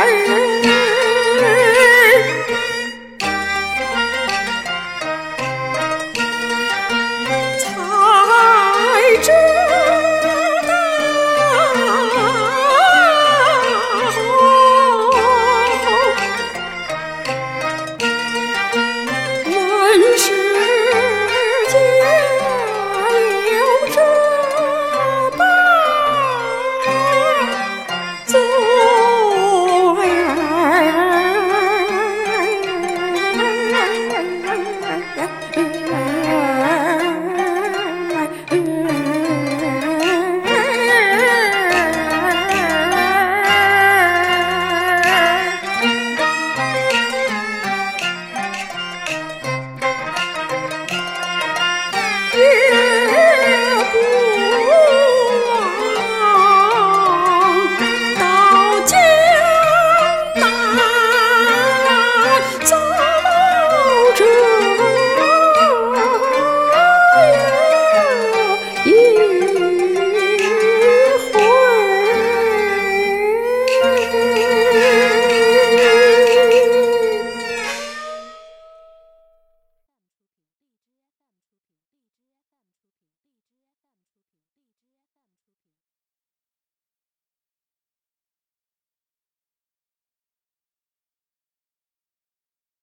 Bye.